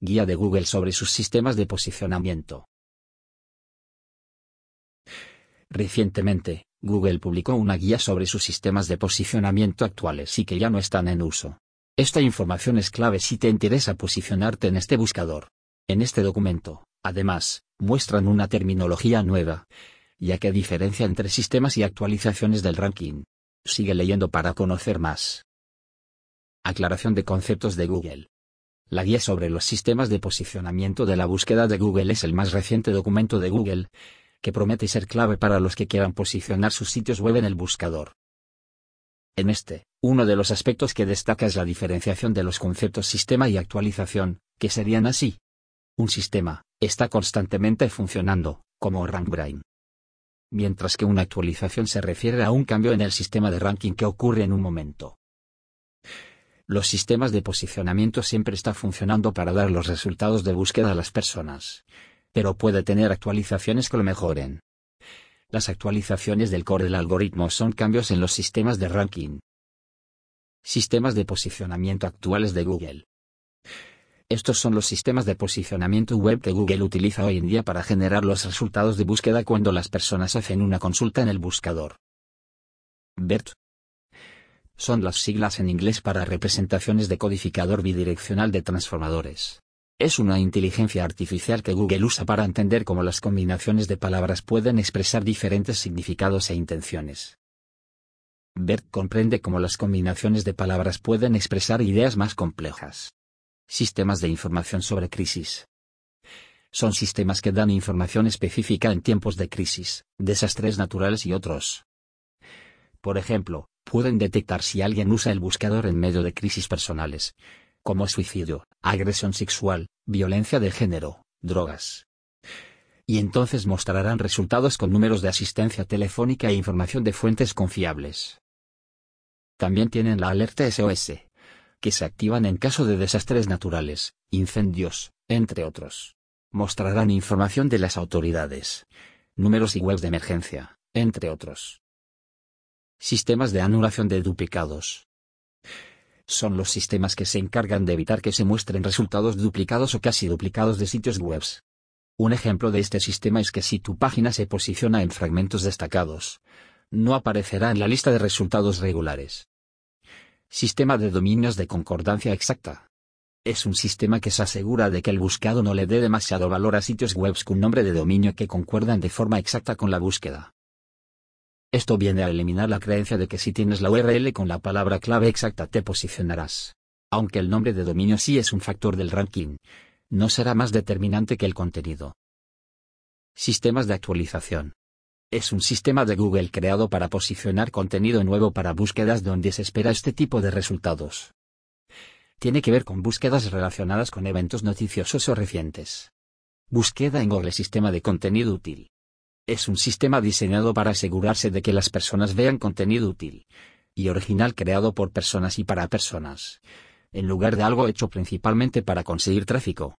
Guía de Google sobre sus sistemas de posicionamiento. Recientemente, Google publicó una guía sobre sus sistemas de posicionamiento actuales y que ya no están en uso. Esta información es clave si te interesa posicionarte en este buscador. En este documento, además, muestran una terminología nueva, ya que diferencia entre sistemas y actualizaciones del ranking. Sigue leyendo para conocer más. Aclaración de conceptos de Google. La guía sobre los sistemas de posicionamiento de la búsqueda de Google es el más reciente documento de Google, que promete ser clave para los que quieran posicionar sus sitios web en el buscador. En este, uno de los aspectos que destaca es la diferenciación de los conceptos sistema y actualización, que serían así. Un sistema está constantemente funcionando, como RankBrain. Mientras que una actualización se refiere a un cambio en el sistema de ranking que ocurre en un momento. Los sistemas de posicionamiento siempre están funcionando para dar los resultados de búsqueda a las personas, pero puede tener actualizaciones que lo mejoren. Las actualizaciones del core del algoritmo son cambios en los sistemas de ranking. Sistemas de posicionamiento actuales de Google. Estos son los sistemas de posicionamiento web que Google utiliza hoy en día para generar los resultados de búsqueda cuando las personas hacen una consulta en el buscador. BERT. Son las siglas en inglés para representaciones de codificador bidireccional de transformadores. Es una inteligencia artificial que Google usa para entender cómo las combinaciones de palabras pueden expresar diferentes significados e intenciones. BERT comprende cómo las combinaciones de palabras pueden expresar ideas más complejas. Sistemas de información sobre crisis. Son sistemas que dan información específica en tiempos de crisis, desastres naturales y otros. Por ejemplo, pueden detectar si alguien usa el buscador en medio de crisis personales, como suicidio, agresión sexual, violencia de género, drogas. Y entonces mostrarán resultados con números de asistencia telefónica e información de fuentes confiables. También tienen la alerta SOS, que se activan en caso de desastres naturales, incendios, entre otros. Mostrarán información de las autoridades, números y webs de emergencia, entre otros. Sistemas de anulación de duplicados son los sistemas que se encargan de evitar que se muestren resultados duplicados o casi duplicados de sitios web. Un ejemplo de este sistema es que si tu página se posiciona en fragmentos destacados, no aparecerá en la lista de resultados regulares. Sistema de dominios de concordancia exacta. Es un sistema que se asegura de que el buscado no le dé demasiado valor a sitios web con nombre de dominio que concuerdan de forma exacta con la búsqueda. Esto viene a eliminar la creencia de que si tienes la URL con la palabra clave exacta te posicionarás. Aunque el nombre de dominio sí es un factor del ranking, no será más determinante que el contenido. Sistemas de actualización. Es un sistema de Google creado para posicionar contenido nuevo para búsquedas donde se espera este tipo de resultados. Tiene que ver con búsquedas relacionadas con eventos noticiosos o recientes. Búsqueda en Google Sistema de contenido útil es un sistema diseñado para asegurarse de que las personas vean contenido útil y original creado por personas y para personas, en lugar de algo hecho principalmente para conseguir tráfico.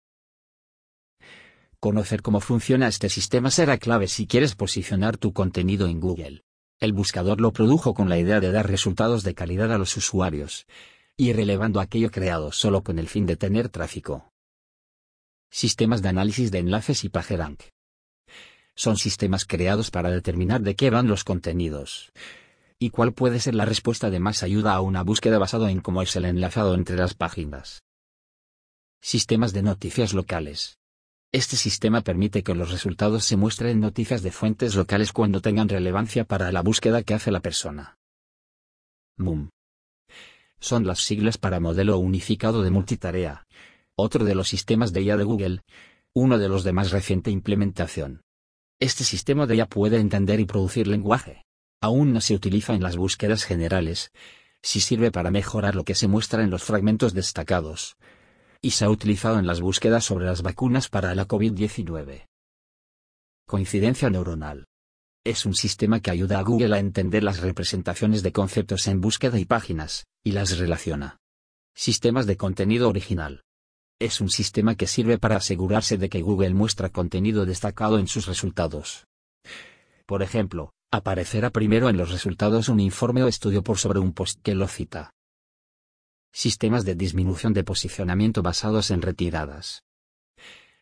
Conocer cómo funciona este sistema será clave si quieres posicionar tu contenido en Google. El buscador lo produjo con la idea de dar resultados de calidad a los usuarios, y relevando aquello creado solo con el fin de tener tráfico. Sistemas de análisis de enlaces y PageRank son sistemas creados para determinar de qué van los contenidos. ¿Y cuál puede ser la respuesta de más ayuda a una búsqueda basado en cómo es el enlazado entre las páginas? Sistemas de noticias locales. Este sistema permite que los resultados se muestren en noticias de fuentes locales cuando tengan relevancia para la búsqueda que hace la persona. MUM. Son las siglas para Modelo Unificado de Multitarea. Otro de los sistemas de IA de Google. Uno de los de más reciente implementación. Este sistema de IA puede entender y producir lenguaje. Aún no se utiliza en las búsquedas generales. Sí sirve para mejorar lo que se muestra en los fragmentos destacados. Y se ha utilizado en las búsquedas sobre las vacunas para la COVID-19. Coincidencia neuronal. Es un sistema que ayuda a Google a entender las representaciones de conceptos en búsqueda y páginas, y las relaciona. Sistemas de contenido original es un sistema que sirve para asegurarse de que Google muestra contenido destacado en sus resultados. Por ejemplo, aparecerá primero en los resultados un informe o estudio por sobre un post que lo cita. Sistemas de disminución de posicionamiento basados en retiradas.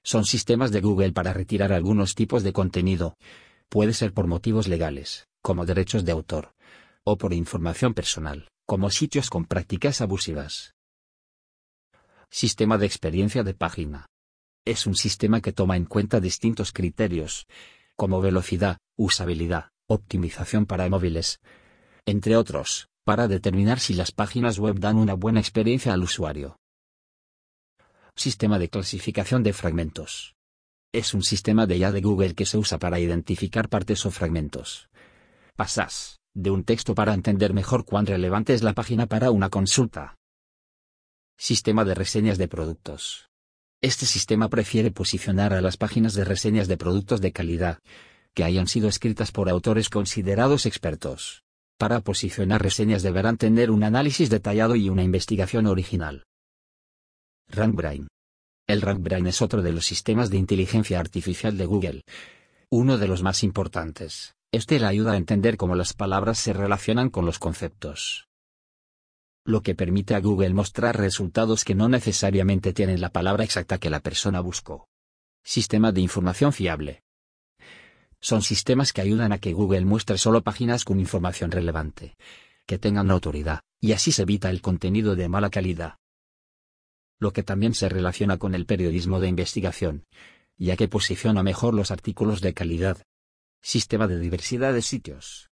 Son sistemas de Google para retirar algunos tipos de contenido. Puede ser por motivos legales, como derechos de autor, o por información personal, como sitios con prácticas abusivas. Sistema de experiencia de página. Es un sistema que toma en cuenta distintos criterios, como velocidad, usabilidad, optimización para móviles, entre otros, para determinar si las páginas web dan una buena experiencia al usuario. Sistema de clasificación de fragmentos. Es un sistema de IA de Google que se usa para identificar partes o fragmentos. Pasas de un texto para entender mejor cuán relevante es la página para una consulta. Sistema de reseñas de productos. Este sistema prefiere posicionar a las páginas de reseñas de productos de calidad, que hayan sido escritas por autores considerados expertos. Para posicionar reseñas deberán tener un análisis detallado y una investigación original. RankBrain. El RankBrain es otro de los sistemas de inteligencia artificial de Google. Uno de los más importantes. Este le ayuda a entender cómo las palabras se relacionan con los conceptos lo que permite a Google mostrar resultados que no necesariamente tienen la palabra exacta que la persona buscó. Sistema de información fiable. Son sistemas que ayudan a que Google muestre solo páginas con información relevante, que tengan autoridad, y así se evita el contenido de mala calidad. Lo que también se relaciona con el periodismo de investigación, ya que posiciona mejor los artículos de calidad. Sistema de diversidad de sitios.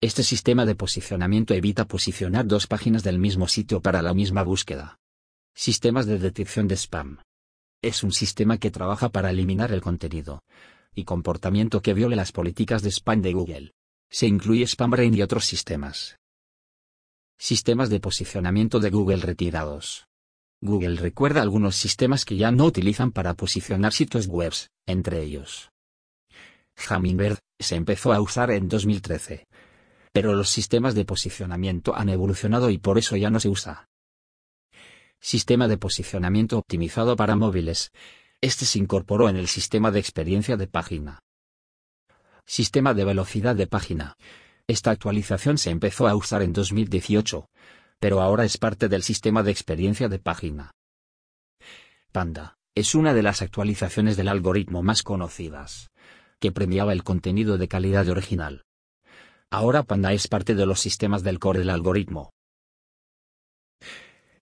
Este sistema de posicionamiento evita posicionar dos páginas del mismo sitio para la misma búsqueda. Sistemas de detección de spam. Es un sistema que trabaja para eliminar el contenido y comportamiento que viole las políticas de spam de Google. Se incluye SpamBrain y otros sistemas. Sistemas de posicionamiento de Google retirados. Google recuerda algunos sistemas que ya no utilizan para posicionar sitios web, entre ellos. Hummingbird se empezó a usar en 2013 pero los sistemas de posicionamiento han evolucionado y por eso ya no se usa. Sistema de posicionamiento optimizado para móviles. Este se incorporó en el sistema de experiencia de página. Sistema de velocidad de página. Esta actualización se empezó a usar en 2018, pero ahora es parte del sistema de experiencia de página. Panda es una de las actualizaciones del algoritmo más conocidas, que premiaba el contenido de calidad original. Ahora Panda es parte de los sistemas del core del algoritmo.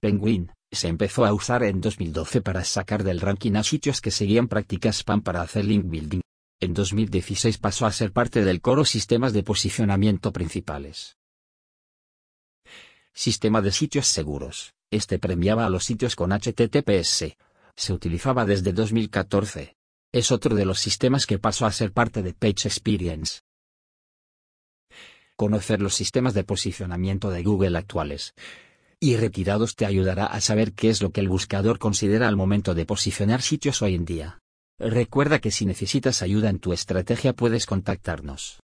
Penguin se empezó a usar en 2012 para sacar del ranking a sitios que seguían prácticas spam para hacer link building. En 2016 pasó a ser parte del coro sistemas de posicionamiento principales. Sistema de sitios seguros. Este premiaba a los sitios con HTTPS. Se utilizaba desde 2014. Es otro de los sistemas que pasó a ser parte de Page Experience. Conocer los sistemas de posicionamiento de Google actuales y retirados te ayudará a saber qué es lo que el buscador considera al momento de posicionar sitios hoy en día. Recuerda que si necesitas ayuda en tu estrategia puedes contactarnos.